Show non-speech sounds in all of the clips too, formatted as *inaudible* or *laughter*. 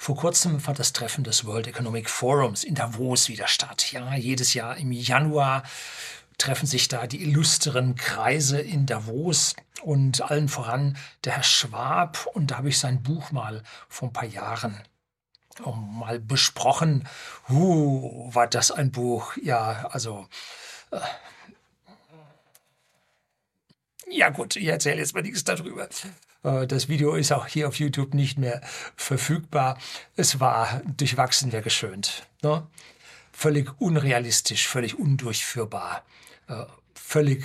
Vor kurzem fand das Treffen des World Economic Forums in Davos wieder statt. Ja, jedes Jahr im Januar treffen sich da die illustren Kreise in Davos und allen voran der Herr Schwab. Und da habe ich sein Buch mal vor ein paar Jahren mal besprochen. Uh, war das ein Buch? Ja, also. Äh, ja gut, ich erzähle jetzt mal nichts darüber. Äh, das Video ist auch hier auf YouTube nicht mehr verfügbar. Es war durchwachsen, wer geschönt. Ne? Völlig unrealistisch, völlig undurchführbar, äh, völlig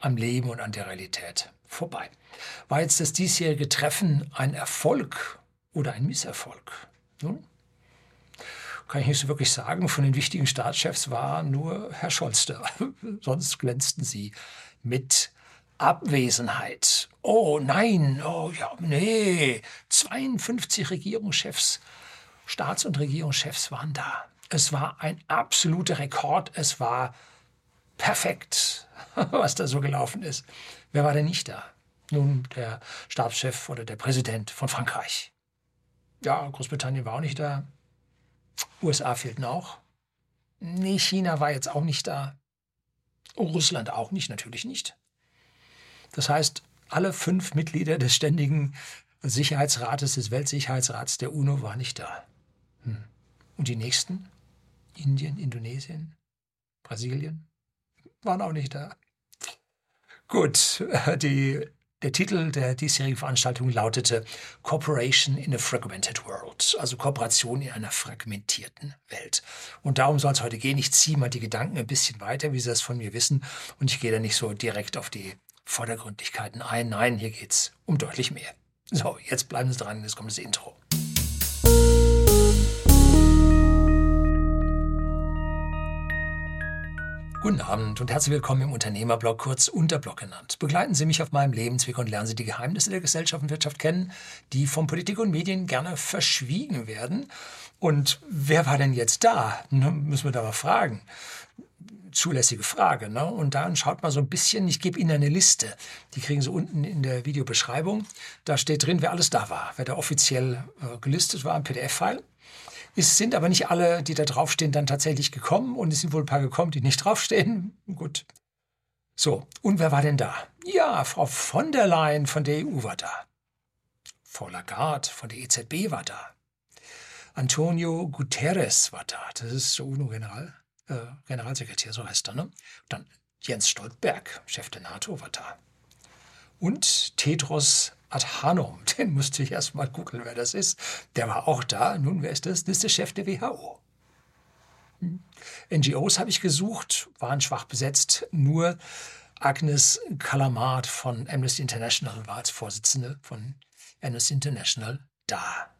am Leben und an der Realität vorbei. War jetzt das diesjährige Treffen ein Erfolg oder ein Misserfolg? Nun, kann ich nicht so wirklich sagen. Von den wichtigen Staatschefs war nur Herr Scholz da. *laughs* Sonst glänzten sie mit Abwesenheit. Oh nein, oh ja, nee. 52 Regierungschefs, Staats- und Regierungschefs waren da. Es war ein absoluter Rekord. Es war perfekt, *laughs* was da so gelaufen ist. Wer war denn nicht da? Nun, der Stabschef oder der Präsident von Frankreich. Ja, Großbritannien war auch nicht da. USA fehlten auch. Nee, China war jetzt auch nicht da. Russland auch nicht, natürlich nicht. Das heißt, alle fünf Mitglieder des ständigen Sicherheitsrates, des Weltsicherheitsrats der UNO waren nicht da. Hm. Und die nächsten? Indien, Indonesien, Brasilien? Waren auch nicht da. Gut, die der Titel der diesjährigen Veranstaltung lautete Cooperation in a Fragmented World, also Kooperation in einer fragmentierten Welt. Und darum soll es heute gehen. Ich ziehe mal die Gedanken ein bisschen weiter, wie Sie das von mir wissen, und ich gehe da nicht so direkt auf die Vordergründigkeiten ein. Nein, hier geht es um deutlich mehr. So, jetzt bleiben Sie dran, jetzt kommt das Intro. Guten Abend und herzlich willkommen im Unternehmerblog, kurz Unterblog genannt. Begleiten Sie mich auf meinem Lebensweg und lernen Sie die Geheimnisse der Gesellschaft und Wirtschaft kennen, die von Politik und Medien gerne verschwiegen werden. Und wer war denn jetzt da? Ne, müssen wir da mal fragen. Zulässige Frage. Ne? Und dann schaut mal so ein bisschen, ich gebe Ihnen eine Liste. Die kriegen Sie unten in der Videobeschreibung. Da steht drin, wer alles da war, wer da offiziell äh, gelistet war im PDF-File. Es sind aber nicht alle, die da draufstehen, dann tatsächlich gekommen und es sind wohl ein paar gekommen, die nicht *laughs* draufstehen. Gut. So, und wer war denn da? Ja, Frau von der Leyen von der EU war da. Frau Lagarde von der EZB war da. Antonio Guterres war da. Das ist der UNO-General, äh, Generalsekretär, so heißt er. Ne? Dann Jens Stoltenberg, Chef der NATO, war da. Und Tedros Adhanom, *laughs* den musste ich erst mal googeln, wer das ist. Der war auch da. Nun, wer ist das? Das ist der Chef der WHO. Hm. NGOs habe ich gesucht, waren schwach besetzt. Nur Agnes Kalamat von Amnesty International war als Vorsitzende von Amnesty International da.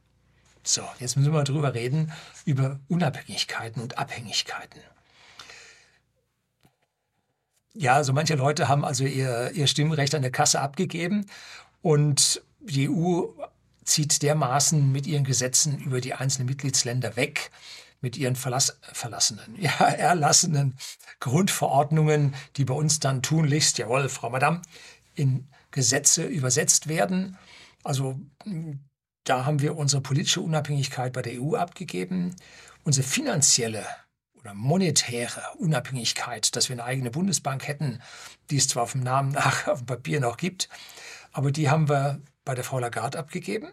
So, jetzt müssen wir mal drüber reden, über Unabhängigkeiten und Abhängigkeiten. Ja, also manche Leute haben also ihr, ihr Stimmrecht an der Kasse abgegeben und die EU zieht dermaßen mit ihren Gesetzen über die einzelnen Mitgliedsländer weg, mit ihren verlass verlassenen, ja, erlassenen Grundverordnungen, die bei uns dann tunlichst, jawohl, Frau Madame, in Gesetze übersetzt werden. Also da haben wir unsere politische Unabhängigkeit bei der EU abgegeben, unsere finanzielle oder monetäre Unabhängigkeit, dass wir eine eigene Bundesbank hätten, die es zwar auf dem Namen nach *laughs* auf dem Papier noch gibt, aber die haben wir bei der Frau Lagarde abgegeben.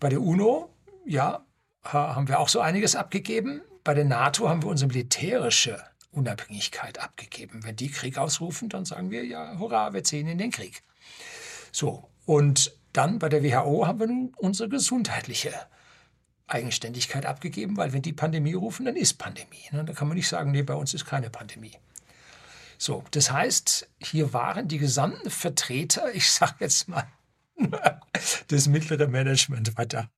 Bei der UNO, ja, haben wir auch so einiges abgegeben. Bei der NATO haben wir unsere militärische Unabhängigkeit abgegeben. Wenn die Krieg ausrufen, dann sagen wir, ja, hurra, wir ziehen in den Krieg. So, und dann bei der WHO haben wir nun unsere gesundheitliche Eigenständigkeit abgegeben, weil wenn die Pandemie rufen, dann ist Pandemie. Ne? Da kann man nicht sagen, nee, bei uns ist keine Pandemie. So, das heißt, hier waren die gesamten Vertreter, ich sage jetzt mal, *laughs* das mittlere Management da.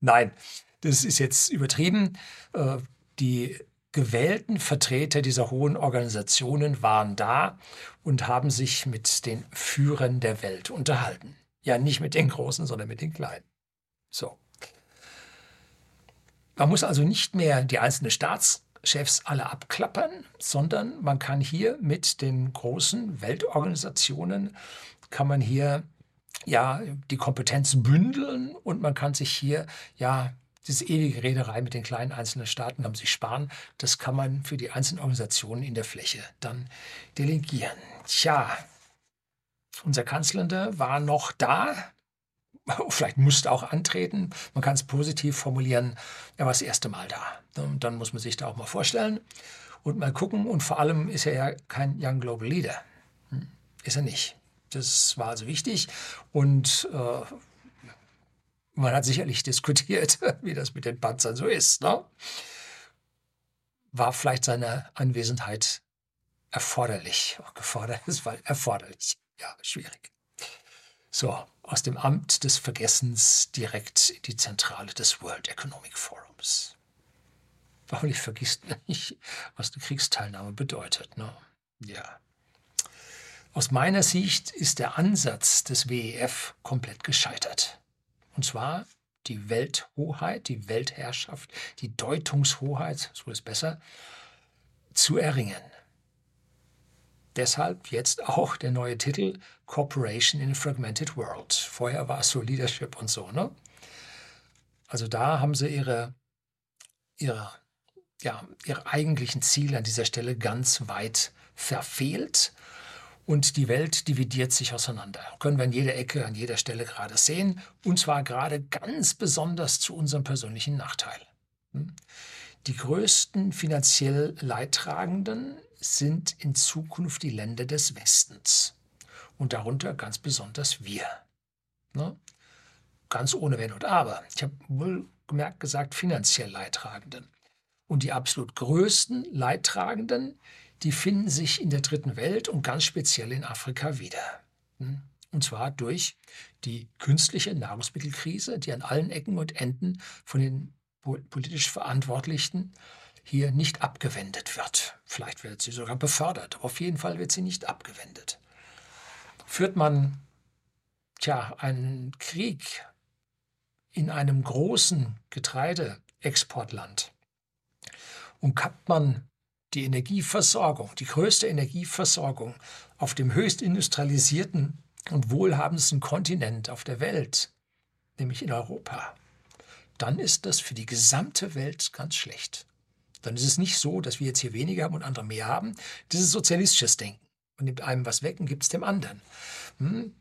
Nein, das ist jetzt übertrieben. Äh, die gewählten Vertreter dieser hohen Organisationen waren da und haben sich mit den Führern der Welt unterhalten. Ja, nicht mit den Großen, sondern mit den Kleinen. So. Man muss also nicht mehr die einzelnen Staats- Chefs alle abklappern, sondern man kann hier mit den großen Weltorganisationen, kann man hier ja die Kompetenz bündeln und man kann sich hier ja diese ewige Rederei mit den kleinen einzelnen Staaten kann sich sparen. Das kann man für die einzelnen Organisationen in der Fläche dann delegieren. Tja, unser Kanzler war noch da. *laughs* Vielleicht musste auch antreten. Man kann es positiv formulieren. Er war das erste Mal da. Und dann muss man sich da auch mal vorstellen und mal gucken. Und vor allem ist er ja kein Young Global Leader. Hm, ist er nicht. Das war also wichtig. Und äh, man hat sicherlich *laughs* diskutiert, wie das mit den Panzern so ist. Ne? War vielleicht seine Anwesenheit erforderlich? Oh, gefordert, *laughs* es war erforderlich. Ja, schwierig. So, aus dem Amt des Vergessens direkt in die Zentrale des World Economic Forums. Hoffentlich vergisst *laughs* nicht, was eine Kriegsteilnahme bedeutet. Ne? Ja. Aus meiner Sicht ist der Ansatz des WEF komplett gescheitert. Und zwar die Welthoheit, die Weltherrschaft, die Deutungshoheit, so ist besser, zu erringen. Deshalb jetzt auch der neue Titel Cooperation in a Fragmented World. Vorher war es so Leadership und so, ne? Also da haben sie ihre, ihre, ja, ihre eigentlichen Ziele an dieser Stelle ganz weit verfehlt und die Welt dividiert sich auseinander. Können wir an jeder Ecke, an jeder Stelle gerade sehen. Und zwar gerade ganz besonders zu unserem persönlichen Nachteil. Hm? Die größten finanziell Leidtragenden sind in Zukunft die Länder des Westens. Und darunter ganz besonders wir. Ne? Ganz ohne Wenn und Aber. Ich habe wohl gemerkt gesagt, finanziell Leidtragenden. Und die absolut größten Leidtragenden, die finden sich in der dritten Welt und ganz speziell in Afrika wieder. Hm? Und zwar durch die künstliche Nahrungsmittelkrise, die an allen Ecken und Enden von den politisch Verantwortlichen hier nicht abgewendet wird. Vielleicht wird sie sogar befördert, aber auf jeden Fall wird sie nicht abgewendet. Führt man tja, einen Krieg in einem großen Getreideexportland und kappt man die Energieversorgung, die größte Energieversorgung auf dem höchst industrialisierten und wohlhabendsten Kontinent auf der Welt, nämlich in Europa, dann ist das für die gesamte Welt ganz schlecht. Dann ist es nicht so, dass wir jetzt hier weniger haben und andere mehr haben. Das ist sozialistisches Denken. Man nimmt einem was weg und gibt es dem anderen. Hm?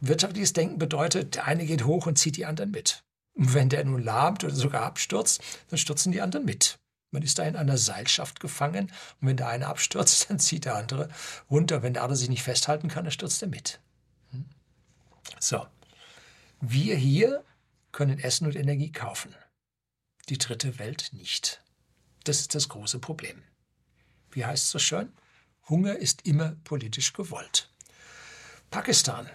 Wirtschaftliches Denken bedeutet, der eine geht hoch und zieht die anderen mit. Und wenn der nun lahmt oder sogar abstürzt, dann stürzen die anderen mit. Man ist da in einer Seilschaft gefangen und wenn der eine abstürzt, *laughs* dann zieht der andere runter. Wenn der andere sich nicht festhalten kann, dann stürzt er mit. Hm? So, wir hier können Essen und Energie kaufen. Die dritte Welt nicht. Das ist das große Problem. Wie heißt es so schön? Hunger ist immer politisch gewollt. Pakistan.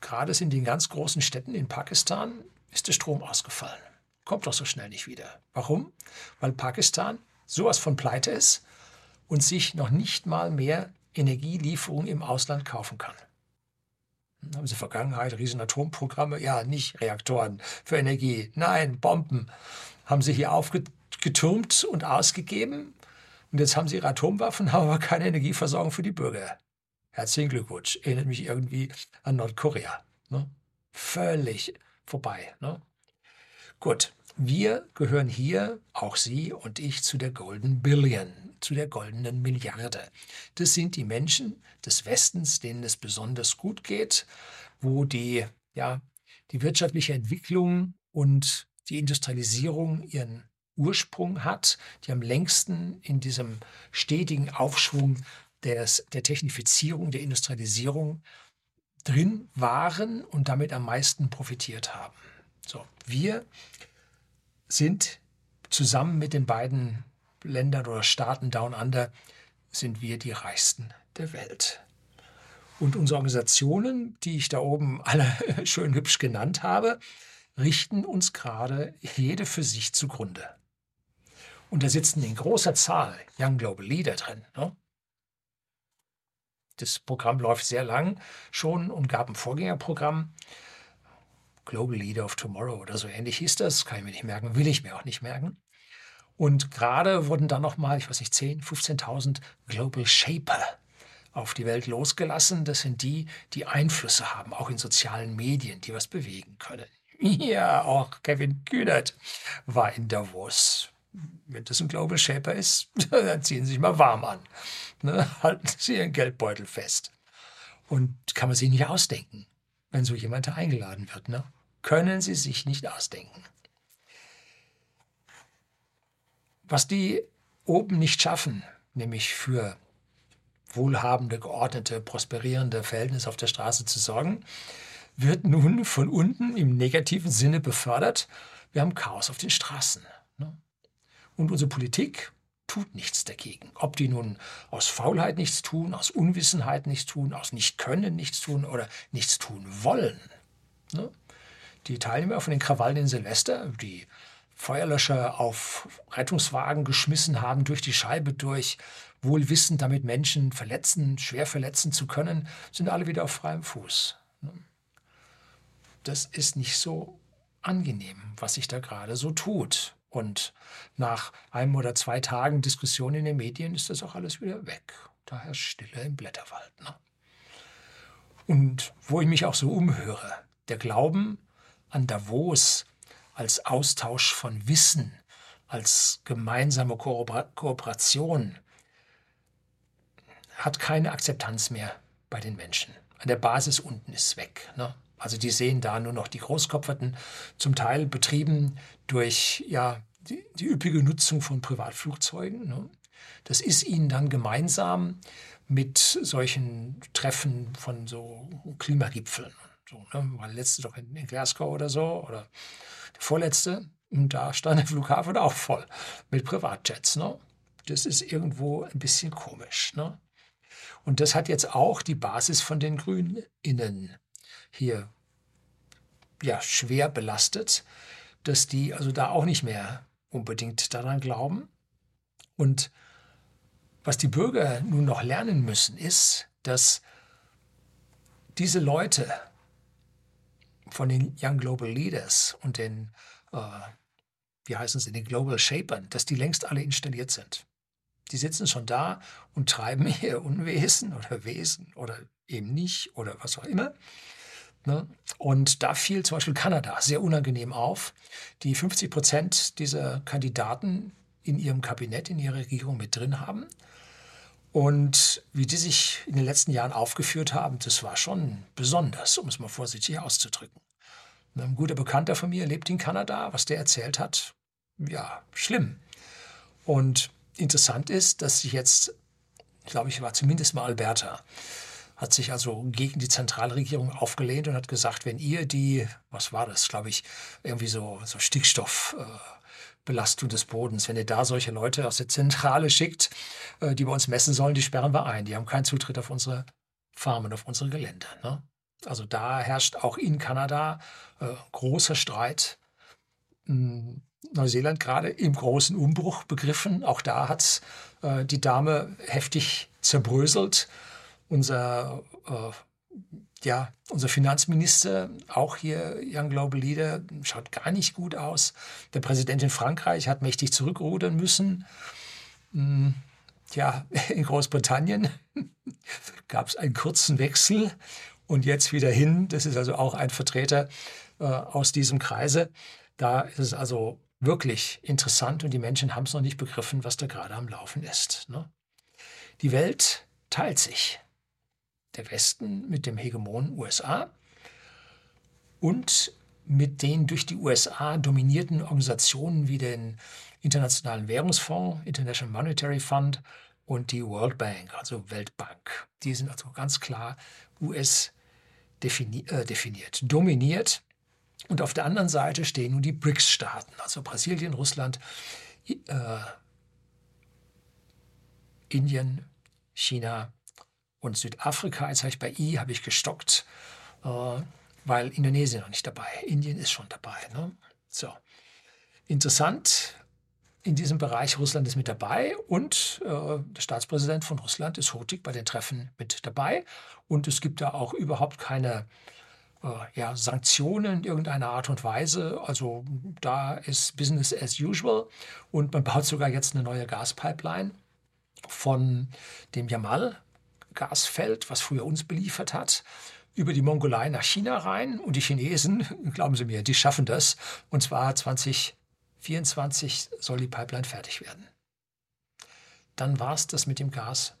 Gerade in den ganz großen Städten in Pakistan ist der Strom ausgefallen kommt doch so schnell nicht wieder. Warum? Weil Pakistan sowas von pleite ist und sich noch nicht mal mehr Energielieferungen im Ausland kaufen kann. Hm, haben Sie Vergangenheit, riesen Atomprogramme? Ja, nicht Reaktoren für Energie. Nein, Bomben haben Sie hier aufgetürmt und ausgegeben. Und jetzt haben Sie Ihre Atomwaffen, *laughs* haben aber keine Energieversorgung für die Bürger. Herzlichen Glückwunsch. Erinnert mich irgendwie an Nordkorea. Ne? Völlig vorbei. Ne? Gut, wir gehören hier, auch Sie und ich, zu der Golden Billion, zu der goldenen Milliarde. Das sind die Menschen des Westens, denen es besonders gut geht, wo die, ja, die wirtschaftliche Entwicklung und die Industrialisierung ihren Ursprung hat, die am längsten in diesem stetigen Aufschwung des, der Technifizierung, der Industrialisierung drin waren und damit am meisten profitiert haben. So, wir sind zusammen mit den beiden Ländern oder Staaten Down Under sind wir die reichsten der Welt. Und unsere Organisationen, die ich da oben alle *laughs* schön hübsch genannt habe, richten uns gerade jede für sich zugrunde. Und da sitzen in großer Zahl Young Global Leader drin. Ne? Das Programm läuft sehr lang schon und gab ein Vorgängerprogramm. Global Leader of Tomorrow oder so ähnlich hieß das. Kann ich mir nicht merken, will ich mir auch nicht merken. Und gerade wurden dann nochmal, ich weiß nicht, 10.000, 15.000 Global Shaper auf die Welt losgelassen. Das sind die, die Einflüsse haben, auch in sozialen Medien, die was bewegen können. *laughs* Ja, auch Kevin Kühnert war in Davos. Wenn das ein Global Shaper ist, *laughs* dann ziehen Sie sich mal warm an. Ne? Halten Sie Ihren Geldbeutel fest. Und kann man sich nicht ausdenken, wenn so jemand eingeladen wird. Ne? Können Sie sich nicht ausdenken. Was die oben nicht schaffen, nämlich für wohlhabende, geordnete, prosperierende Verhältnisse auf der Straße zu sorgen, wird nun von unten im negativen Sinne befördert. Wir haben Chaos auf den Straßen. Ne? Und unsere Politik tut nichts dagegen. Ob die nun aus Faulheit nichts tun, aus Unwissenheit nichts tun, aus Nichtkönnen nichts tun oder nichts tun wollen. Ne? Die Teilnehmer von den Krawallen in Silvester, die Feuerlöscher auf Rettungswagen geschmissen haben, durch die Scheibe durch, wohl wissend, damit Menschen verletzen, schwer verletzen zu können, sind alle wieder auf freiem Fuß. Das ist nicht so angenehm, was sich da gerade so tut. Und nach einem oder zwei Tagen Diskussion in den Medien ist das auch alles wieder weg. Da herrscht Stille im Blätterwald. Ne? Und wo ich mich auch so umhöre, der Glauben an Davos, als Austausch von Wissen, als gemeinsame Kooperation, hat keine Akzeptanz mehr bei den Menschen. An der Basis unten ist es weg. Ne? Also die sehen da nur noch die Großkopferten, zum Teil betrieben durch ja, die, die üppige Nutzung von Privatflugzeugen. Ne? Das ist ihnen dann gemeinsam mit solchen Treffen von so Klimagipfeln. So, ne? War letzte doch in, in Glasgow oder so oder der vorletzte. Und da stand der Flughafen auch voll mit Privatjets. Ne? Das ist irgendwo ein bisschen komisch. Ne? Und das hat jetzt auch die Basis von den GrünInnen hier ja, schwer belastet, dass die also da auch nicht mehr unbedingt daran glauben. Und was die Bürger nun noch lernen müssen, ist, dass diese Leute, von den Young Global Leaders und den, äh, wie heißen sie, den Global Shapern, dass die längst alle installiert sind. Die sitzen schon da und treiben *laughs* ihr Unwesen oder Wesen oder eben nicht oder was auch immer. Ne? Und da fiel zum Beispiel Kanada sehr unangenehm auf, die 50 Prozent dieser Kandidaten in ihrem Kabinett, in ihrer Regierung mit drin haben. Und wie die sich in den letzten Jahren aufgeführt haben, das war schon besonders, um es mal vorsichtig auszudrücken. Ein guter Bekannter von mir lebt in Kanada. Was der erzählt hat, ja, schlimm. Und interessant ist, dass sich jetzt, glaube, ich war zumindest mal Alberta, hat sich also gegen die Zentralregierung aufgelehnt und hat gesagt, wenn ihr die, was war das, glaube ich, irgendwie so, so Stickstoffbelastung äh, des Bodens, wenn ihr da solche Leute aus der Zentrale schickt, äh, die bei uns messen sollen, die sperren wir ein. Die haben keinen Zutritt auf unsere Farmen, auf unsere Gelände. Ne? Also da herrscht auch in Kanada äh, großer Streit. Hm, Neuseeland gerade im großen Umbruch begriffen. Auch da hat äh, die Dame heftig zerbröselt. Unser, äh, ja, unser Finanzminister, auch hier Young Global Leader, schaut gar nicht gut aus. Der Präsident in Frankreich hat mächtig zurückrudern müssen. Hm, ja, *laughs* in Großbritannien *laughs* gab es einen kurzen Wechsel und jetzt wieder hin. Das ist also auch ein Vertreter äh, aus diesem Kreise. Da ist es also wirklich interessant und die Menschen haben es noch nicht begriffen, was da gerade am Laufen ist. Ne? Die Welt teilt sich. Der Westen mit dem Hegemon USA und mit den durch die USA dominierten Organisationen wie den Internationalen Währungsfonds, International Monetary Fund und die World Bank, also Weltbank. Die sind also ganz klar US defini äh, definiert, dominiert. Und auf der anderen Seite stehen nun die BRICS-Staaten, also Brasilien, Russland, äh, Indien, China und Südafrika. Jetzt habe ich bei I habe ich gestockt, äh, weil Indonesien noch nicht dabei. Indien ist schon dabei. Ne? So. Interessant, in diesem Bereich. Russland ist mit dabei und äh, der Staatspräsident von Russland ist hurtig bei den Treffen mit dabei. Und es gibt da auch überhaupt keine äh, ja, Sanktionen in irgendeiner Art und Weise. Also da ist Business as usual. Und man baut sogar jetzt eine neue Gaspipeline von dem Jamal. Gasfeld, was früher uns beliefert hat, über die Mongolei nach China rein. Und die Chinesen, *laughs* glauben Sie mir, die schaffen das. Und zwar 2024 soll die Pipeline fertig werden. Dann war es das mit dem Gas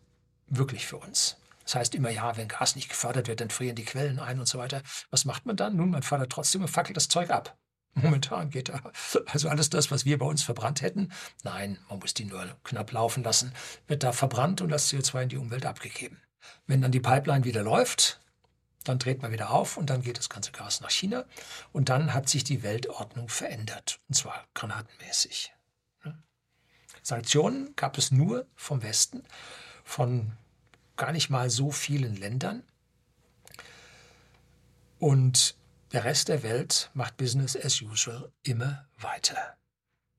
wirklich für uns. Das heißt immer, ja, wenn Gas nicht gefördert wird, dann frieren die Quellen ein und so weiter. Was macht man dann? Nun, man fördert trotzdem und fackelt das Zeug ab. Momentan geht da also alles das, was wir bei uns verbrannt hätten. Nein, man muss die nur knapp laufen lassen, wird da verbrannt und das CO2 in die Umwelt abgegeben. Wenn dann die Pipeline wieder läuft, dann dreht man wieder auf und dann geht das ganze Gas nach China und dann hat sich die Weltordnung verändert und zwar granatenmäßig. Sanktionen gab es nur vom Westen, von gar nicht mal so vielen Ländern. Und der Rest der Welt macht Business as usual immer weiter.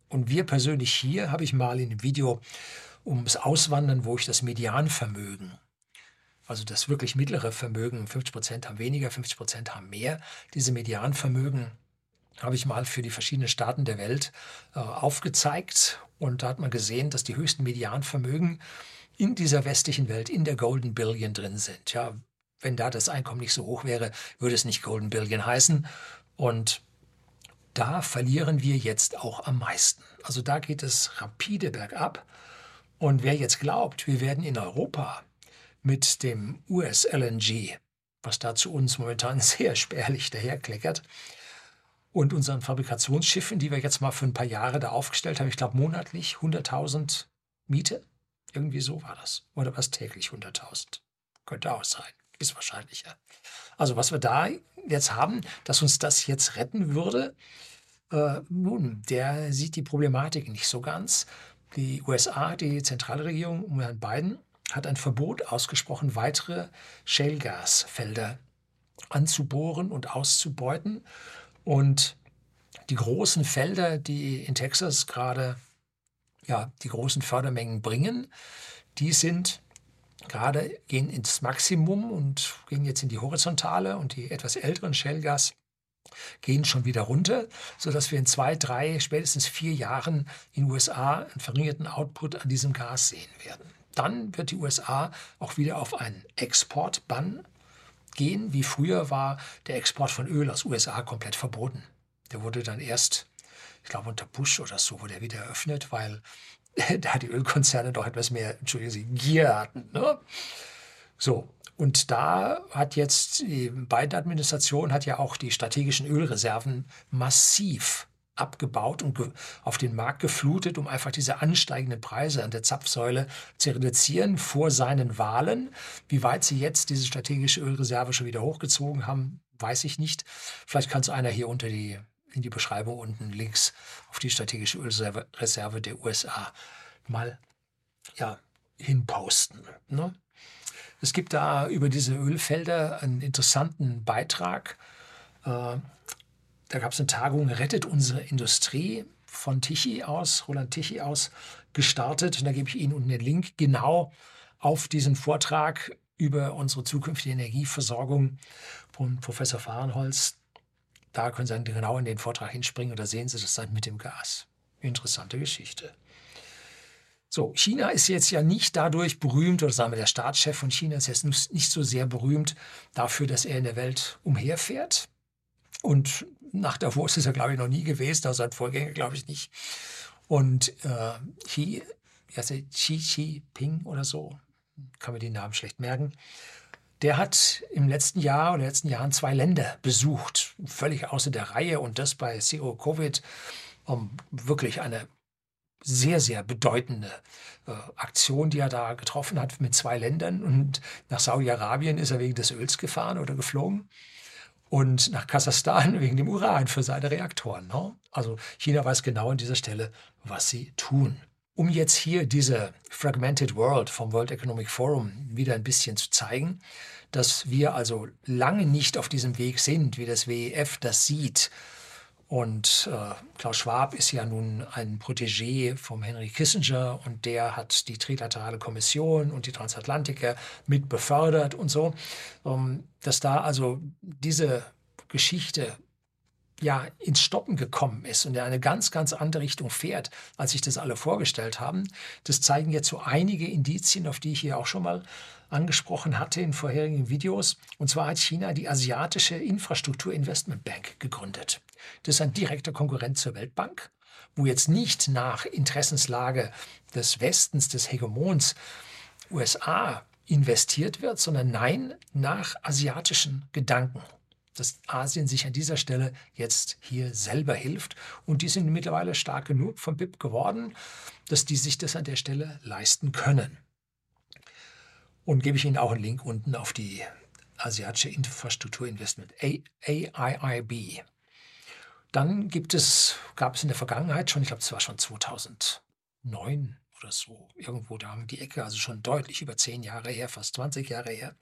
Und wir persönlich hier habe ich mal in einem Video ums Auswandern, wo ich das Medianvermögen, also das wirklich mittlere Vermögen, 50 Prozent haben weniger, 50 Prozent haben mehr, diese Medianvermögen habe ich mal für die verschiedenen Staaten der Welt äh, aufgezeigt. Und da hat man gesehen, dass die höchsten Medianvermögen in dieser westlichen Welt, in der Golden Billion drin sind. Ja, wenn da das Einkommen nicht so hoch wäre, würde es nicht Golden Billion heißen. Und da verlieren wir jetzt auch am meisten. Also da geht es rapide bergab. Und wer jetzt glaubt, wir werden in Europa mit dem US-LNG, was da zu uns momentan *laughs* sehr spärlich daherkleckert, und unseren Fabrikationsschiffen, die wir jetzt mal für ein paar Jahre da aufgestellt haben, ich glaube monatlich 100.000 Miete, irgendwie so war das. Oder was täglich 100.000? Könnte auch sein. Ist wahrscheinlicher. Also was wir da jetzt haben, dass uns das jetzt retten würde, äh, nun, der sieht die Problematik nicht so ganz. Die USA, die Zentralregierung um Herrn Biden, hat ein Verbot ausgesprochen, weitere Shale-Gasfelder anzubohren und auszubeuten. Und die großen Felder, die in Texas gerade ja, die großen Fördermengen bringen, die sind gerade gehen ins Maximum und gehen jetzt in die Horizontale und die etwas älteren Shellgas gehen schon wieder runter, sodass wir in zwei, drei, spätestens vier Jahren in den USA einen verringerten Output an diesem Gas sehen werden. Dann wird die USA auch wieder auf einen Exportbann gehen. Wie früher war der Export von Öl aus USA komplett verboten. Der wurde dann erst, ich glaube unter Bush oder so, wurde er wieder eröffnet, weil *laughs* da die Ölkonzerne doch etwas mehr, entschuldigen Sie, Gier hatten. Ne? So, und da hat jetzt die Biden-Administration hat ja auch die strategischen Ölreserven massiv abgebaut und auf den Markt geflutet, um einfach diese ansteigenden Preise an der Zapfsäule zu reduzieren vor seinen Wahlen. Wie weit sie jetzt diese strategische Ölreserve schon wieder hochgezogen haben, weiß ich nicht. Vielleicht kann es einer hier unter die in die Beschreibung unten links auf die strategische Ölreserve der USA mal ja, hinposten. Ne? Es gibt da über diese Ölfelder einen interessanten Beitrag. Äh, da gab es eine Tagung Rettet unsere Industrie von Tichy aus, Roland Tichy aus, gestartet. Und da gebe ich Ihnen unten den Link genau auf diesen Vortrag über unsere zukünftige Energieversorgung von Professor Fahrenholz. Da können Sie dann genau in den Vortrag hinspringen da sehen Sie das dann mit dem Gas. Interessante Geschichte. So, China ist jetzt ja nicht dadurch berühmt, oder sagen wir, der Staatschef von China ist jetzt nicht so sehr berühmt dafür, dass er in der Welt umherfährt. Und nach Davos ist er, glaube ich, noch nie gewesen, also sein Vorgänger, glaube ich, nicht. Und äh, Xi, also Xi Jinping oder so, kann man den Namen schlecht merken, der hat im letzten Jahr oder in den letzten Jahren zwei Länder besucht, völlig außer der Reihe und das bei Zero Covid, um wirklich eine sehr, sehr bedeutende äh, Aktion, die er da getroffen hat mit zwei Ländern. Und nach Saudi-Arabien ist er wegen des Öls gefahren oder geflogen. Und nach Kasachstan *laughs* wegen dem Uran für seine Reaktoren. Ne? Also China weiß genau an dieser Stelle, was sie tun. Um jetzt hier diese Fragmented World vom World Economic Forum wieder ein bisschen zu zeigen, dass wir also lange nicht auf diesem Weg sind, wie das WEF das sieht. Und äh, Klaus Schwab ist ja nun ein Protégé vom Henry Kissinger und der hat die Trilaterale Kommission und die Transatlantiker mit befördert und so. Um, dass da also diese Geschichte ja ins Stoppen gekommen ist und in eine ganz, ganz andere Richtung fährt, als sich das alle vorgestellt haben. Das zeigen jetzt so einige Indizien, auf die ich hier auch schon mal angesprochen hatte in vorherigen Videos. Und zwar hat China die Asiatische Infrastruktur Investment Bank gegründet. Das ist ein direkter Konkurrent zur Weltbank, wo jetzt nicht nach Interessenslage des Westens, des Hegemons USA investiert wird, sondern nein, nach asiatischen Gedanken dass Asien sich an dieser Stelle jetzt hier selber hilft. Und die sind mittlerweile stark genug vom BIP geworden, dass die sich das an der Stelle leisten können. Und gebe ich Ihnen auch einen Link unten auf die Asiatische Infrastrukturinvestment, AIIB. Dann gibt es, gab es in der Vergangenheit schon, ich glaube, es war schon 2009 oder so, irgendwo da um die Ecke, also schon deutlich über zehn Jahre her, fast 20 Jahre her,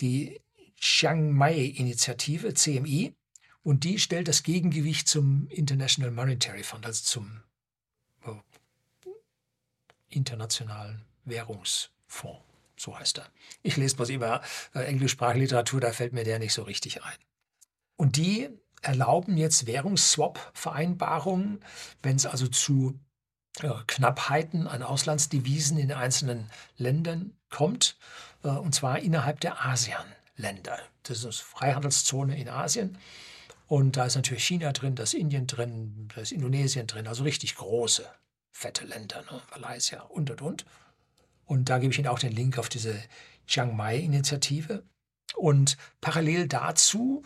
die Chiang Mai-Initiative, CMI, und die stellt das Gegengewicht zum International Monetary Fund, also zum oh, Internationalen Währungsfonds. So heißt er. Ich lese bloß immer äh, englischsprachige Literatur, da fällt mir der nicht so richtig ein. Und die erlauben jetzt Währungsswap-Vereinbarungen, wenn es also zu äh, Knappheiten an Auslandsdevisen in einzelnen Ländern kommt, äh, und zwar innerhalb der ASEAN. Länder. Das ist eine Freihandelszone in Asien. Und da ist natürlich China drin, da ist Indien drin, da ist Indonesien drin, also richtig große, fette Länder, ne? Malaysia und und und. Und da gebe ich Ihnen auch den Link auf diese Chiang Mai-Initiative. Und parallel dazu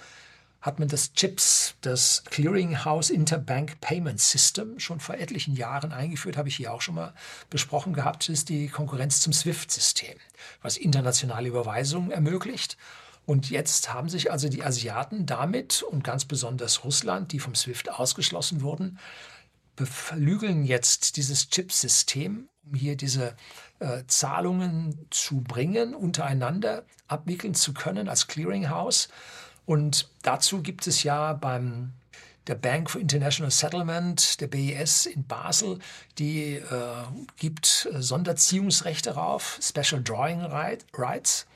hat man das CHIPS, das Clearinghouse Interbank Payment System, schon vor etlichen Jahren eingeführt, habe ich hier auch schon mal besprochen gehabt. Das ist die Konkurrenz zum SWIFT-System, was internationale Überweisungen ermöglicht. Und jetzt haben sich also die Asiaten damit und ganz besonders Russland, die vom SWIFT ausgeschlossen wurden, beflügeln jetzt dieses Chip-System, um hier diese äh, Zahlungen zu bringen, untereinander abwickeln zu können als Clearinghouse. Und dazu gibt es ja beim der Bank for International Settlement, der BIS in Basel, die äh, gibt äh, Sonderziehungsrechte darauf, Special Drawing Rights,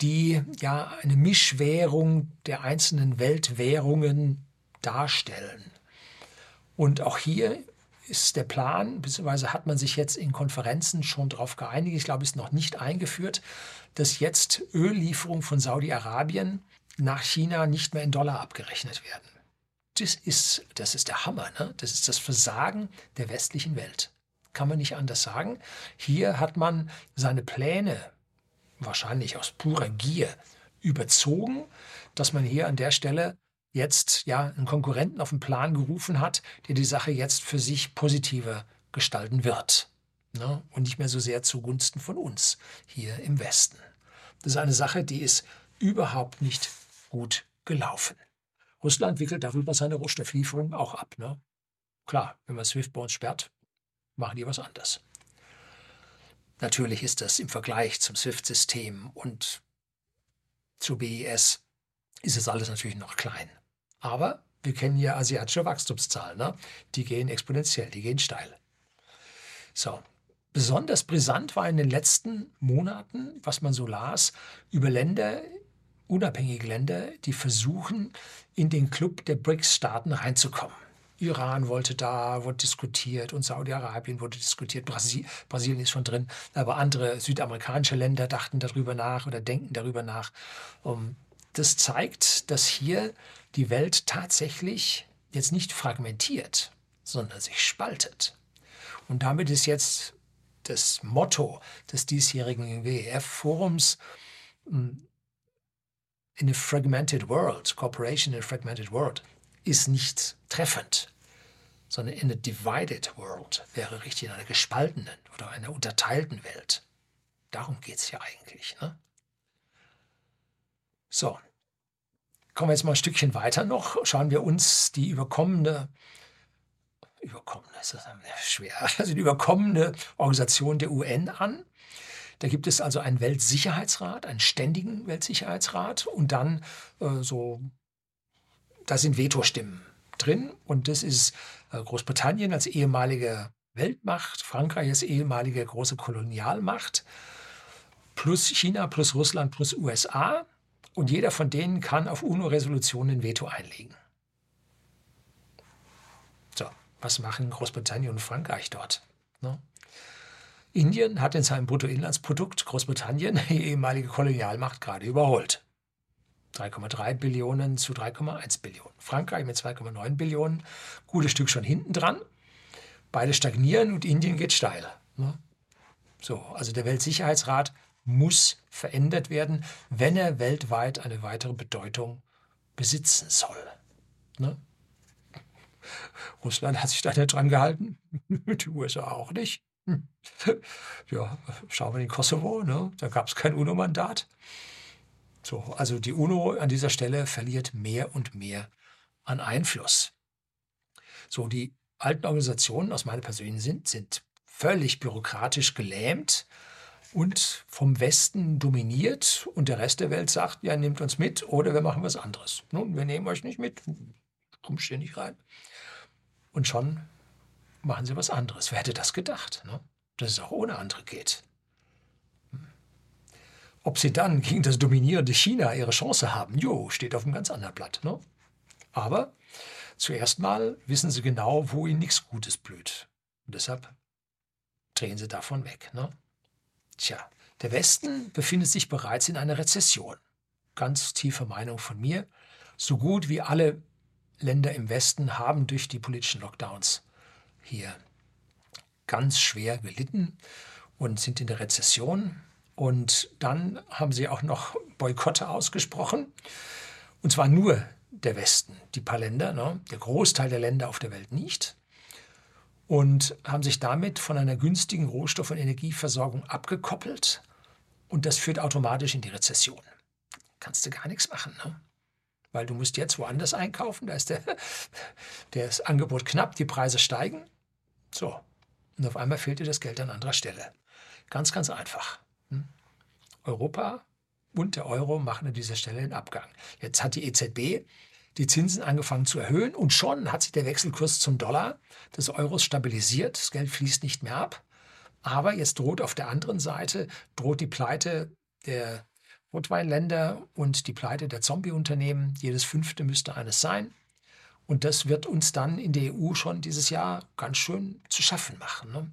die ja eine Mischwährung der einzelnen Weltwährungen darstellen. Und auch hier ist der Plan, beziehungsweise hat man sich jetzt in Konferenzen schon darauf geeinigt, ich glaube, ist noch nicht eingeführt, dass jetzt Öllieferungen von Saudi-Arabien nach China nicht mehr in Dollar abgerechnet werden. Das ist, das ist der Hammer. Ne? Das ist das Versagen der westlichen Welt. Kann man nicht anders sagen. Hier hat man seine Pläne, wahrscheinlich aus purer Gier, überzogen, dass man hier an der Stelle jetzt ja einen Konkurrenten auf den Plan gerufen hat, der die Sache jetzt für sich positiver gestalten wird. Ne? Und nicht mehr so sehr zugunsten von uns hier im Westen. Das ist eine Sache, die ist überhaupt nicht gut gelaufen. Russland wickelt darüber seine Rohstofflieferungen auch ab. Ne? Klar, wenn man SWIFT bei uns sperrt, machen die was anderes. Natürlich ist das im Vergleich zum SWIFT-System und zu BIS ist es alles natürlich noch klein. Aber wir kennen ja asiatische Wachstumszahlen. Ne? Die gehen exponentiell, die gehen steil. So. Besonders brisant war in den letzten Monaten, was man so las, über Länder, unabhängige Länder, die versuchen, in den Club der BRICS-Staaten reinzukommen. Iran wollte da, wurde diskutiert und Saudi-Arabien wurde diskutiert. Brasil, Brasilien ist schon drin, aber andere südamerikanische Länder dachten darüber nach oder denken darüber nach. Das zeigt, dass hier die Welt tatsächlich jetzt nicht fragmentiert, sondern sich spaltet. Und damit ist jetzt das Motto des diesjährigen WEF-Forums in a fragmented world, cooperation in a fragmented world, ist nicht treffend, sondern in a divided world wäre richtig in einer gespaltenen oder einer unterteilten Welt. Darum geht es ja eigentlich. Ne? So, kommen wir jetzt mal ein Stückchen weiter noch. Schauen wir uns die überkommene, überkommene, ist das schwer, *laughs* also die überkommene Organisation der UN an. Da gibt es also einen Weltsicherheitsrat, einen ständigen Weltsicherheitsrat und dann äh, so, da sind Vetostimmen drin und das ist äh, Großbritannien als ehemalige Weltmacht, Frankreich als ehemalige große Kolonialmacht, plus China, plus Russland, plus USA. Und jeder von denen kann auf UNO-Resolutionen ein Veto einlegen. So, was machen Großbritannien und Frankreich dort? Ne? Indien hat in seinem Bruttoinlandsprodukt Großbritannien *laughs* die ehemalige Kolonialmacht gerade überholt. 3,3 Billionen zu 3,1 Billionen. Frankreich mit 2,9 Billionen, gutes Stück schon hinten dran. Beide stagnieren und Indien geht steil. Ne? So, also der Weltsicherheitsrat muss verändert werden, wenn er weltweit eine weitere Bedeutung besitzen soll. Ne? Russland hat sich da nicht dran gehalten, *laughs* die USA auch nicht. Hm. Ja, schauen wir in den Kosovo, ne? da gab es kein UNO-Mandat. So, also die UNO an dieser Stelle verliert mehr und mehr an Einfluss. So, die alten Organisationen aus meiner persönlichen Sicht sind völlig bürokratisch gelähmt und vom Westen dominiert und der Rest der Welt sagt, ja, nehmt uns mit oder wir machen was anderes. Nun, wir nehmen euch nicht mit, kommt ständig rein. Und schon machen sie was anderes. Wer hätte das gedacht, ne? dass es auch ohne andere geht? Ob sie dann gegen das dominierende China ihre Chance haben, jo, steht auf einem ganz anderen Blatt. Ne? Aber zuerst mal wissen sie genau, wo ihnen nichts Gutes blüht. Und deshalb drehen sie davon weg. Ne? Tja, der Westen befindet sich bereits in einer Rezession. Ganz tiefe Meinung von mir. So gut wie alle Länder im Westen haben durch die politischen Lockdowns hier ganz schwer gelitten und sind in der Rezession. Und dann haben sie auch noch Boykotte ausgesprochen. Und zwar nur der Westen, die paar Länder, ne? der Großteil der Länder auf der Welt nicht. Und haben sich damit von einer günstigen Rohstoff- und Energieversorgung abgekoppelt. Und das führt automatisch in die Rezession. Kannst du gar nichts machen. Ne? Weil du musst jetzt woanders einkaufen, da ist der, *laughs* das Angebot knapp, die Preise steigen. So. Und auf einmal fehlt dir das Geld an anderer Stelle. Ganz, ganz einfach. Europa und der Euro machen an dieser Stelle den Abgang. Jetzt hat die EZB die Zinsen angefangen zu erhöhen und schon hat sich der Wechselkurs zum Dollar des Euros stabilisiert. Das Geld fließt nicht mehr ab. Aber jetzt droht auf der anderen Seite droht die Pleite der Rotweinländer und die Pleite der Zombie-Unternehmen. Jedes fünfte müsste eines sein. Und das wird uns dann in der EU schon dieses Jahr ganz schön zu schaffen machen. Ne?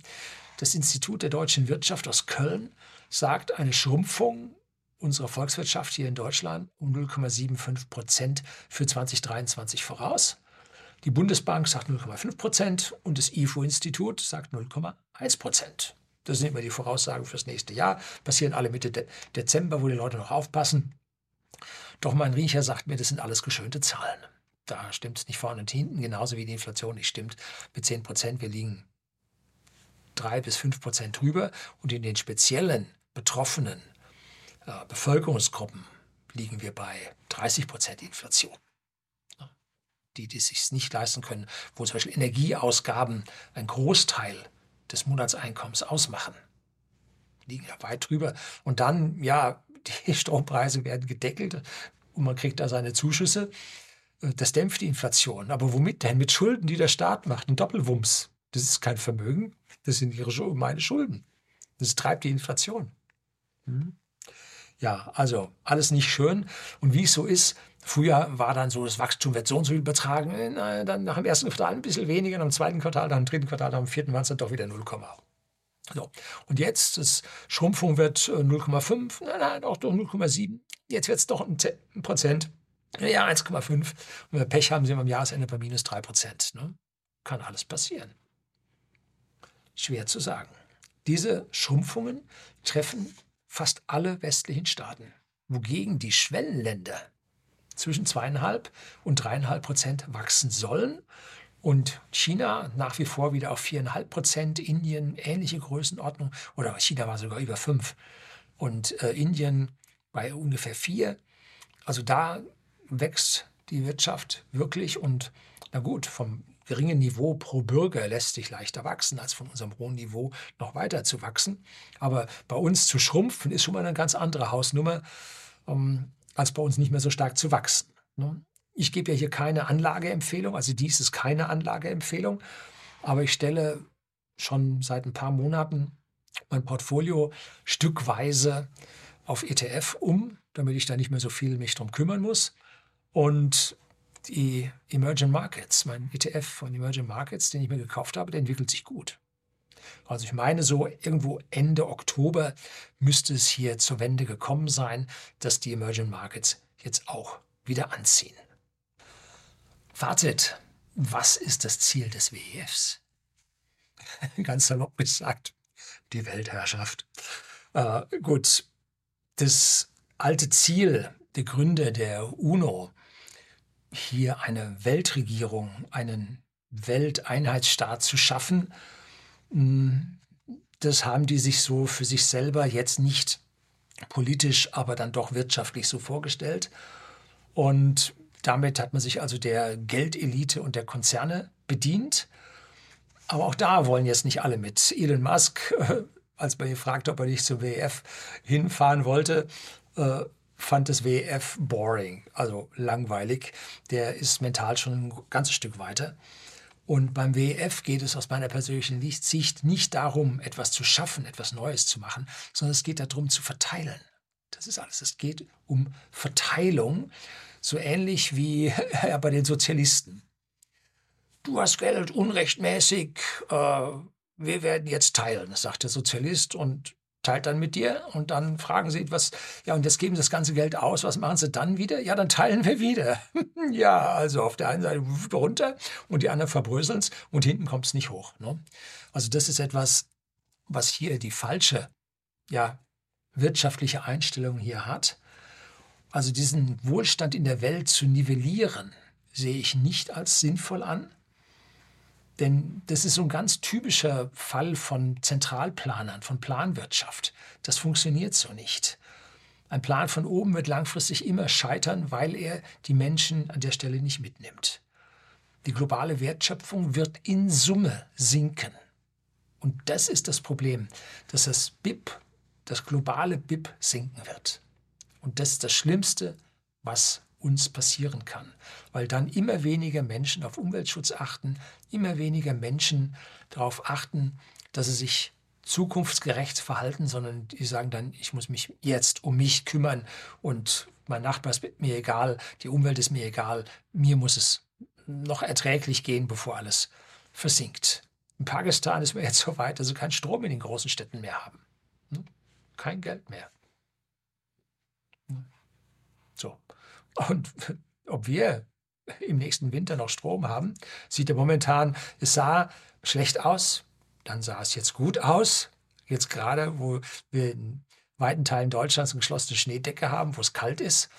Das Institut der deutschen Wirtschaft aus Köln sagt, eine Schrumpfung unserer Volkswirtschaft hier in Deutschland um 0,75 Prozent für 2023 voraus. Die Bundesbank sagt 0,5 Prozent und das IFO-Institut sagt 0,1 Prozent. Das sind immer die Voraussagen fürs nächste Jahr. Passieren alle Mitte De Dezember, wo die Leute noch aufpassen. Doch mein Riecher sagt mir, das sind alles geschönte Zahlen. Da stimmt es nicht vorne und hinten, genauso wie die Inflation nicht stimmt. Mit 10 Prozent, wir liegen 3 bis 5 Prozent drüber. Und in den speziellen betroffenen äh, Bevölkerungsgruppen liegen wir bei 30 Prozent Inflation. Die, die es sich nicht leisten können, wo zum Beispiel Energieausgaben ein Großteil des Monatseinkommens ausmachen. Liegen ja weit drüber. Und dann, ja, *laughs* die Strompreise werden gedeckelt und man kriegt da seine Zuschüsse. Äh, das dämpft die Inflation. Aber womit denn? Mit Schulden, die der Staat macht. Ein Doppelwumms. Das ist kein Vermögen. Das sind ihre, meine Schulden. Das treibt die Inflation. Hm? Ja, also alles nicht schön. Und wie es so ist, früher war dann so, das Wachstum wird so und so übertragen. Äh, dann nach dem ersten Quartal ein bisschen weniger, nach dem zweiten Quartal, nach dem dritten Quartal, nach dem vierten waren es dann doch wieder 0, so. Und jetzt, das Schrumpfung wird 0,5, nein, nein, auch doch 0,7. Jetzt wird es doch ein Prozent. Ja, 1,5. Und wenn wir Pech haben, sind wir am Jahresende bei minus 3 Prozent. Ne? Kann alles passieren. Schwer zu sagen. Diese Schrumpfungen treffen fast alle westlichen Staaten, wogegen die Schwellenländer zwischen zweieinhalb und dreieinhalb Prozent wachsen sollen und China nach wie vor wieder auf viereinhalb Prozent, Indien ähnliche Größenordnung oder China war sogar über fünf und äh, Indien bei ungefähr vier. Also da wächst die Wirtschaft wirklich und na gut, vom geringen Niveau pro Bürger lässt sich leichter wachsen, als von unserem hohen Niveau noch weiter zu wachsen. Aber bei uns zu schrumpfen ist schon mal eine ganz andere Hausnummer, ähm, als bei uns nicht mehr so stark zu wachsen. Ne? Ich gebe ja hier keine Anlageempfehlung, also dies ist keine Anlageempfehlung, aber ich stelle schon seit ein paar Monaten mein Portfolio stückweise auf ETF um, damit ich da nicht mehr so viel mich drum kümmern muss. Und die Emerging Markets, mein ETF von Emerging Markets, den ich mir gekauft habe, der entwickelt sich gut. Also ich meine, so irgendwo Ende Oktober müsste es hier zur Wende gekommen sein, dass die Emerging Markets jetzt auch wieder anziehen. Wartet, was ist das Ziel des WEFs? *laughs* Ganz salopp gesagt, die Weltherrschaft. Äh, gut, das alte Ziel der Gründer der UNO, hier eine Weltregierung, einen Welteinheitsstaat zu schaffen, hm, das haben die sich so für sich selber jetzt nicht politisch, aber dann doch wirtschaftlich so vorgestellt. Und damit hat man sich also der Geldelite und der Konzerne bedient. Aber auch da wollen jetzt nicht alle mit. Elon Musk, *laughs* als man ihn fragte, ob er nicht zum WEF hinfahren wollte, äh, fand das WEF boring, also langweilig. Der ist mental schon ein ganzes Stück weiter. Und beim WEF geht es aus meiner persönlichen Sicht nicht darum, etwas zu schaffen, etwas Neues zu machen, sondern es geht darum, zu verteilen. Das ist alles. Es geht um Verteilung, so ähnlich wie *laughs* bei den Sozialisten. Du hast Geld unrechtmäßig, äh, wir werden jetzt teilen, sagt der Sozialist und teilt dann mit dir und dann fragen sie, was, ja, und jetzt geben sie das ganze Geld aus, was machen sie dann wieder? Ja, dann teilen wir wieder. *laughs* ja, also auf der einen Seite runter und die anderen verbröseln es und hinten kommt es nicht hoch. Ne? Also das ist etwas, was hier die falsche, ja, wirtschaftliche Einstellung hier hat. Also diesen Wohlstand in der Welt zu nivellieren, sehe ich nicht als sinnvoll an. Denn das ist so ein ganz typischer Fall von Zentralplanern, von Planwirtschaft. Das funktioniert so nicht. Ein Plan von oben wird langfristig immer scheitern, weil er die Menschen an der Stelle nicht mitnimmt. Die globale Wertschöpfung wird in Summe sinken. Und das ist das Problem, dass das BIP, das globale BIP sinken wird. Und das ist das Schlimmste, was uns passieren kann, weil dann immer weniger Menschen auf Umweltschutz achten, immer weniger Menschen darauf achten, dass sie sich zukunftsgerecht verhalten, sondern die sagen dann, ich muss mich jetzt um mich kümmern und mein Nachbar ist mir egal, die Umwelt ist mir egal, mir muss es noch erträglich gehen, bevor alles versinkt. In Pakistan ist man jetzt so weit, dass sie keinen Strom in den großen Städten mehr haben. Kein Geld mehr. Hm? So. Und ob wir im nächsten Winter noch Strom haben, sieht ja momentan, es sah schlecht aus, dann sah es jetzt gut aus. Jetzt gerade, wo wir in weiten Teilen Deutschlands eine geschlossene Schneedecke haben, wo es kalt ist,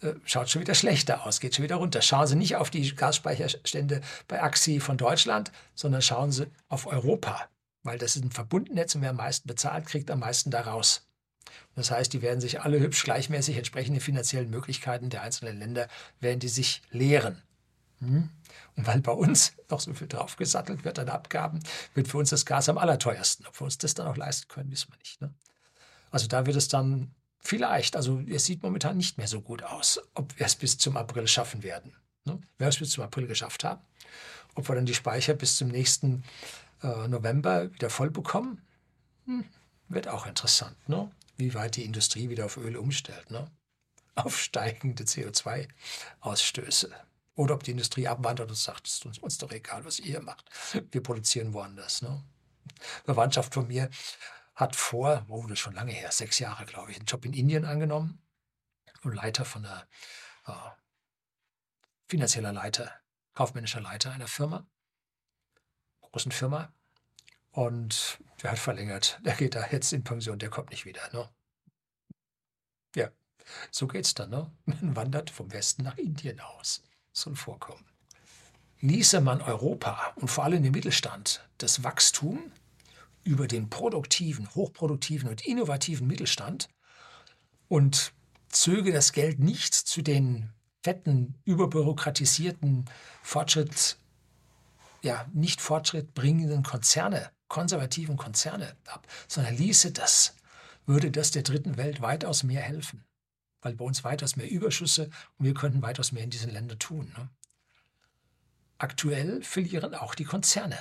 äh, schaut schon wieder schlechter aus, geht schon wieder runter. Schauen Sie nicht auf die Gasspeicherstände bei AXI von Deutschland, sondern schauen Sie auf Europa, weil das ist ein Verbundnetz und wer am meisten bezahlt, kriegt am meisten daraus. Das heißt, die werden sich alle hübsch gleichmäßig entsprechende finanziellen Möglichkeiten der einzelnen Länder, werden die sich leeren. Hm? Und weil bei uns *laughs* noch so viel draufgesattelt wird an Abgaben, wird für uns das Gas am allerteuersten. Ob wir uns das dann auch leisten können, wissen wir nicht. Ne? Also da wird es dann vielleicht, also es sieht momentan nicht mehr so gut aus, ob wir es bis zum April schaffen werden. Ne? Wenn wir es bis zum April geschafft haben, ob wir dann die Speicher bis zum nächsten äh, November wieder voll bekommen, hm, wird auch interessant. Ne? Wie weit die Industrie wieder auf Öl umstellt, ne? auf steigende CO2-Ausstöße. Oder ob die Industrie abwandert und sagt, es ist uns, doch egal, was ihr macht. Wir produzieren woanders. Ne? Verwandtschaft von mir hat vor, oh, das ist schon lange her, sechs Jahre, glaube ich, einen Job in Indien angenommen und Leiter von der äh, finanzieller Leiter, kaufmännischer Leiter einer Firma, großen Firma. Und der hat verlängert. Der geht da jetzt in Pension, der kommt nicht wieder. Ne? Ja, so geht's dann. Ne? *laughs* Man wandert vom Westen nach Indien aus. Soll vorkommen. Ließe man Europa und vor allem den Mittelstand das Wachstum über den produktiven, hochproduktiven und innovativen Mittelstand und zöge das Geld nicht zu den fetten, überbürokratisierten, Fortschritt, ja, nicht fortschrittbringenden Konzerne konservativen Konzerne ab, sondern ließe das, würde das der dritten Welt weitaus mehr helfen. Weil bei uns weitaus mehr Überschüsse und wir könnten weitaus mehr in diesen Ländern tun. Ne? Aktuell verlieren auch die Konzerne.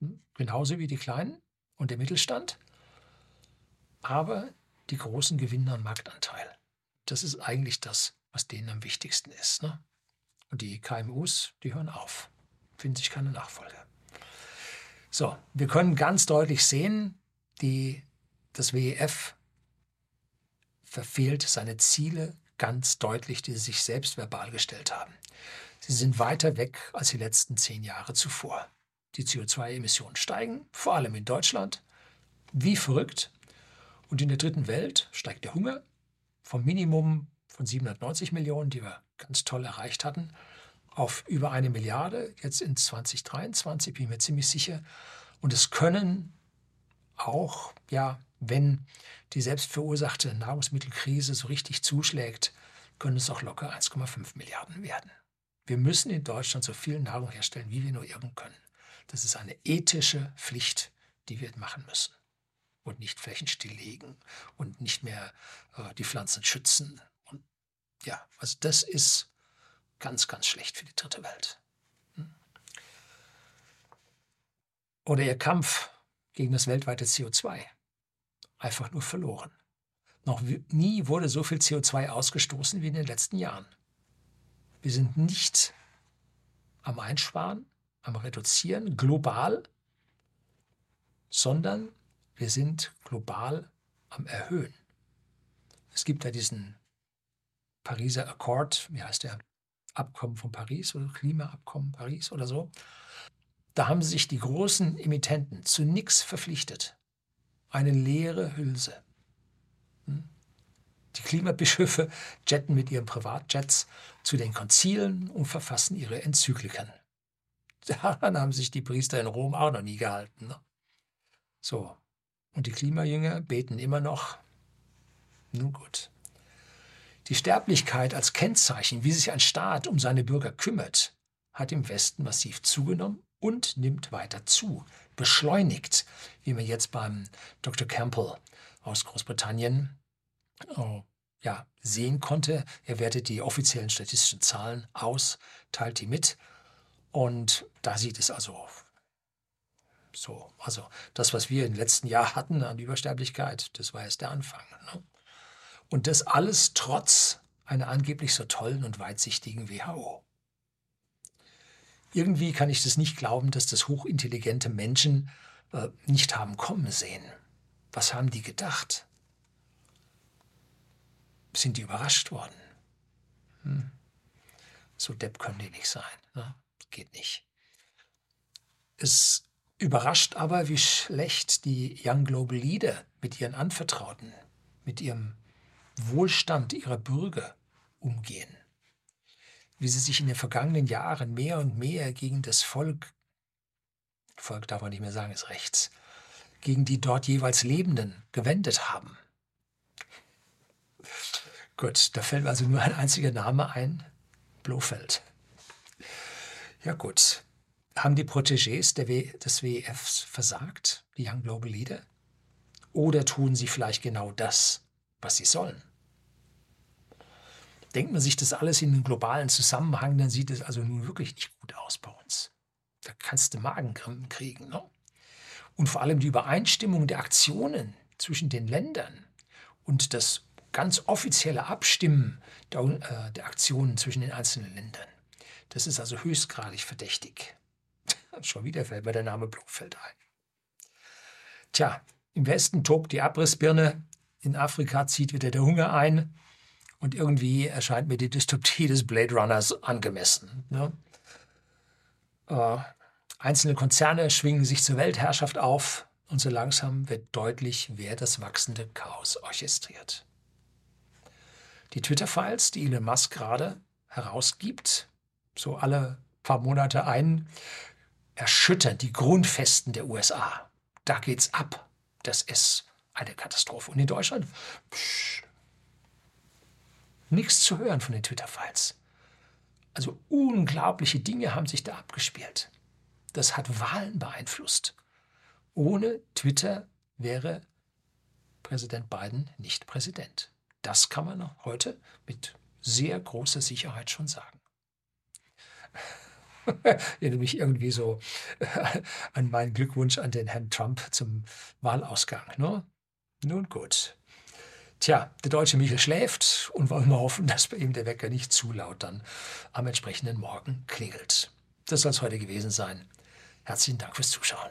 Hm? Genauso wie die Kleinen und der Mittelstand. Aber die Großen gewinnen an Marktanteil. Das ist eigentlich das, was denen am wichtigsten ist. Ne? Und die KMUs, die hören auf, finden sich keine Nachfolger. So, wir können ganz deutlich sehen, die, das WEF verfehlt seine Ziele ganz deutlich, die sie sich selbst verbal gestellt haben. Sie sind weiter weg als die letzten zehn Jahre zuvor. Die CO2-Emissionen steigen, vor allem in Deutschland, wie verrückt. Und in der dritten Welt steigt der Hunger vom Minimum von 790 Millionen, die wir ganz toll erreicht hatten, auf über eine Milliarde, jetzt in 2023, bin ich mir ziemlich sicher. Und es können auch, ja, wenn die selbstverursachte Nahrungsmittelkrise so richtig zuschlägt, können es auch locker 1,5 Milliarden werden. Wir müssen in Deutschland so viel Nahrung herstellen, wie wir nur irgend können. Das ist eine ethische Pflicht, die wir machen müssen. Und nicht Flächen stilllegen und nicht mehr äh, die Pflanzen schützen. Und ja, also das ist ganz, ganz schlecht für die dritte Welt. Hm? Oder ihr Kampf gegen das weltweite CO2. Einfach nur verloren. Noch nie wurde so viel CO2 ausgestoßen wie in den letzten Jahren. Wir sind nicht am Einsparen, am Reduzieren global, sondern wir sind global am Erhöhen. Es gibt ja diesen Pariser Accord, wie heißt der? Abkommen von Paris oder Klimaabkommen Paris oder so. Da haben sich die großen Emittenten zu nichts verpflichtet. Eine leere Hülse. Die Klimabischöfe *laughs* jetten mit ihren Privatjets zu den Konzilen und verfassen ihre Enzykliken. *laughs* Daran haben sich die Priester in Rom auch noch nie gehalten. Ne? So, und die Klimajünger beten immer noch. Nun gut. Die Sterblichkeit als Kennzeichen, wie sich ein Staat um seine Bürger kümmert, hat im Westen massiv zugenommen und nimmt weiter zu, beschleunigt, wie man jetzt beim Dr. Campbell aus Großbritannien oh, ja, sehen konnte. Er wertet die offiziellen statistischen Zahlen aus, teilt die mit und da sieht es also so. Also das, was wir im letzten Jahr hatten an Übersterblichkeit, das war erst der Anfang. Ne? Und das alles trotz einer angeblich so tollen und weitsichtigen WHO. Irgendwie kann ich das nicht glauben, dass das hochintelligente Menschen äh, nicht haben kommen sehen. Was haben die gedacht? sind die überrascht worden. Hm. So depp können die nicht sein. Ne? Geht nicht. Es überrascht aber, wie schlecht die Young Global Leader mit ihren Anvertrauten, mit ihrem Wohlstand ihrer Bürger umgehen. Wie sie sich in den vergangenen Jahren mehr und mehr gegen das Volk, Volk darf man nicht mehr sagen, ist rechts, gegen die dort jeweils Lebenden gewendet haben. Gut, da fällt mir also nur ein einziger Name ein, Blofeld. Ja gut, haben die Protégés des WEFs versagt, die Young Global Leader? Oder tun sie vielleicht genau das, was sie sollen? Denkt man sich das alles in einen globalen Zusammenhang, dann sieht es also nun wirklich nicht gut aus bei uns. Da kannst du Magenkrampen kriegen. Ne? Und vor allem die Übereinstimmung der Aktionen zwischen den Ländern und das ganz offizielle Abstimmen der, äh, der Aktionen zwischen den einzelnen Ländern. Das ist also höchstgradig verdächtig. *laughs* Schon wieder fällt mir der Name Blofeld ein. Tja, im Westen tobt die Abrissbirne, in Afrika zieht wieder der Hunger ein und irgendwie erscheint mir die Dystopie des Blade Runners angemessen. Ne? Äh, einzelne Konzerne schwingen sich zur Weltherrschaft auf und so langsam wird deutlich, wer das wachsende Chaos orchestriert die Twitter-Files, die Elon Musk gerade herausgibt, so alle paar Monate ein, erschüttern die Grundfesten der USA. Da geht's ab. Das ist eine Katastrophe. Und in Deutschland psch, nichts zu hören von den Twitter-Files. Also unglaubliche Dinge haben sich da abgespielt. Das hat Wahlen beeinflusst. Ohne Twitter wäre Präsident Biden nicht Präsident. Das kann man heute mit sehr großer Sicherheit schon sagen. *laughs* Erinnere mich irgendwie so an meinen Glückwunsch an den Herrn Trump zum Wahlausgang. Ne? Nun gut. Tja, der deutsche Michel schläft und wollen wir hoffen, dass bei ihm der Wecker nicht zu laut dann am entsprechenden Morgen klingelt. Das soll es heute gewesen sein. Herzlichen Dank fürs Zuschauen.